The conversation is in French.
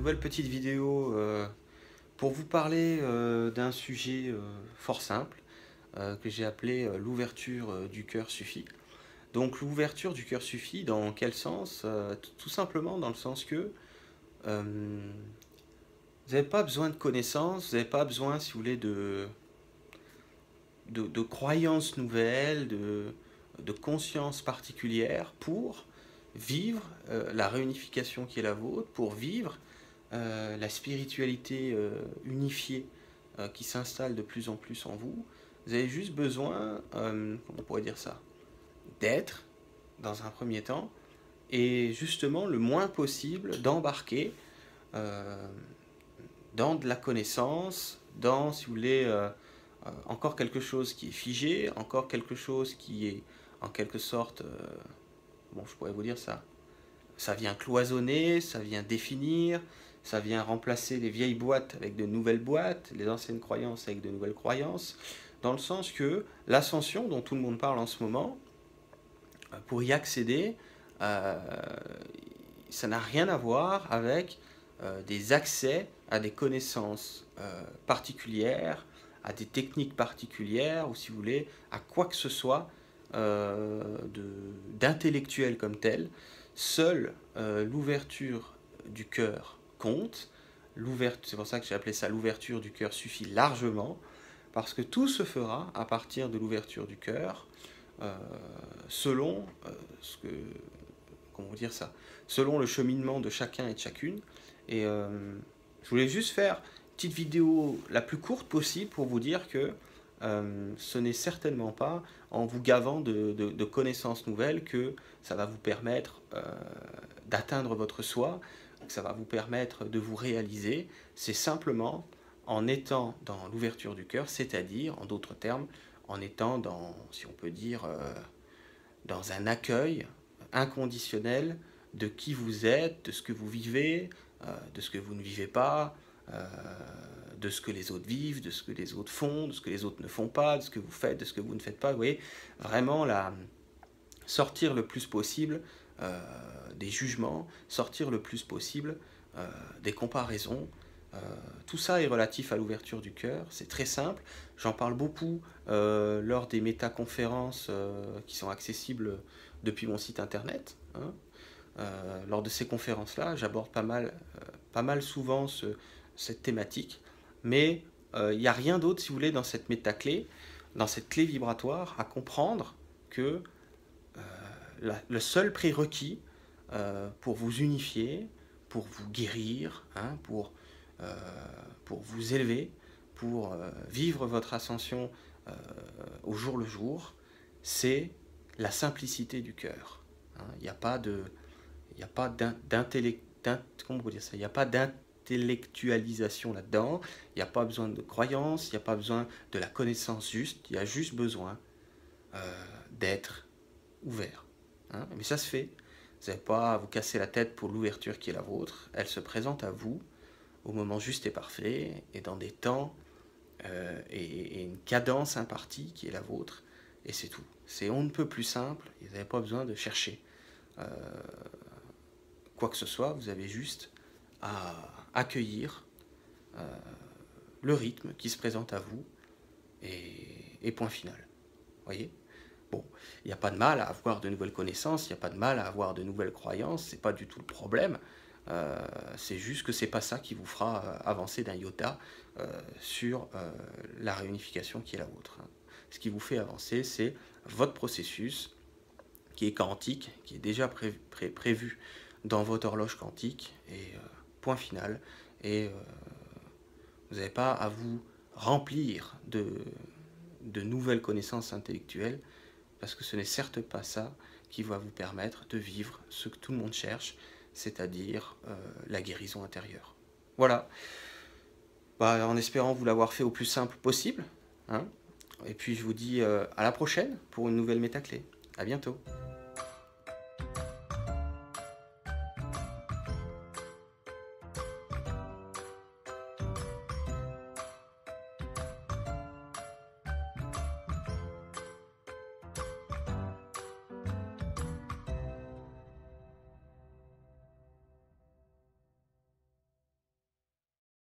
nouvelle petite vidéo euh, pour vous parler euh, d'un sujet euh, fort simple que j'ai appelé l'ouverture du cœur suffit. Donc l'ouverture du cœur suffit dans quel sens Tout simplement dans le sens que vous n'avez pas besoin de connaissances, vous n'avez pas besoin, si vous voulez, de, de, croyances nouvelles, de, de conscience particulière pour vivre la réunification qui est la vôtre, pour vivre euh, la spiritualité euh, unifiée euh, qui s'installe de plus en plus en vous, vous avez juste besoin, comment on pourrait dire ça, d'être dans un premier temps et justement le moins possible d'embarquer dans de la connaissance, dans, si vous voulez, encore quelque chose qui est figé, encore quelque chose qui est en quelque sorte, bon, je pourrais vous dire ça, ça vient cloisonner, ça vient définir, ça vient remplacer les vieilles boîtes avec de nouvelles boîtes, les anciennes croyances avec de nouvelles croyances, dans le sens que l'ascension dont tout le monde parle en ce moment, euh, pour y accéder, euh, ça n'a rien à voir avec euh, des accès à des connaissances particulières, à des techniques particulières, ou si vous voulez, à quoi que ce soit d'intellectuel comme tel. Seule l'ouverture du cœur compte. C'est pour ça que j'ai appelé ça l'ouverture du cœur suffit largement, parce que tout se fera à partir de l'ouverture du cœur, euh, selon euh, ce que, comment dire ça, selon le cheminement de chacun et de chacune. Et euh, je voulais juste faire une petite vidéo la plus courte possible pour vous dire que ce n'est certainement pas en vous gavant de, de, connaissances nouvelles que ça va vous permettre d'atteindre votre soi, ça va vous permettre de vous réaliser, c'est simplement en étant dans l'ouverture du cœur, c'est-à-dire, en d'autres termes, en étant dans, si on peut dire, euh, dans un accueil inconditionnel de qui vous êtes, de ce que vous vivez, euh, de ce que vous ne vivez pas, euh, de ce que les autres vivent, de ce que les autres font, de ce que les autres ne font pas, de ce que vous faites, de ce que vous ne faites pas. Vous voyez, vraiment la, sortir le plus possible des jugements, sortir le plus possible euh, des comparaisons. Euh, tout ça est relatif à l'ouverture du cœur, c'est très simple. J'en parle beaucoup euh, lors des métaconférences qui sont accessibles depuis mon site internet. Hein. lors de ces conférences-là, j'aborde pas mal, pas mal souvent cette thématique, mais il n'y a rien d'autre, si vous voulez, dans cette métaclé, dans cette clé vibratoire, à comprendre que le seul prérequis euh, pour vous unifier, pour vous guérir, hein, pour, euh, pour vous élever, pour euh, vivre votre ascension au jour le jour, c'est la simplicité du cœur. Hein. Il n'y a pas il n'y a pas d'intellectualisation là-dedans. Il n'y a pas besoin de croyance, il n'y a pas besoin de la connaissance juste. Il y a juste besoin d'être ouvert. Hein. Mais ça se fait. Vous n'avez pas à vous casser la tête pour l'ouverture qui est la vôtre. Elle se présente à vous au moment juste et parfait et dans des temps euh, et, une cadence impartie qui est la vôtre. Et c'est tout. C'est on ne peut plus simple. Vous n'avez pas besoin de chercher euh, quoi que ce soit. Vous avez juste à accueillir euh, le rythme qui se présente à vous et, et point final. Voyez? Bon, il n'y a pas de mal à avoir de nouvelles connaissances, il n'y a pas de mal à avoir de nouvelles croyances, c'est pas du tout le problème. Euh, c'est juste que c'est pas ça qui vous fera euh, avancer d'un iota euh, sur la réunification qui est la vôtre. Ce qui vous fait avancer, c'est votre processus qui est quantique, qui est déjà prévu dans votre horloge quantique, et point final. Et vous n'avez pas à vous remplir de, de nouvelles connaissances intellectuelles, parce que ce n'est certes pas ça qui va vous permettre de vivre ce que tout le monde cherche, c'est-à-dire euh, la guérison intérieure. Voilà. Bah, en espérant vous l'avoir fait au plus simple possible. Hein. Et puis je vous dis euh, à la prochaine pour une nouvelle métaclé. À bientôt.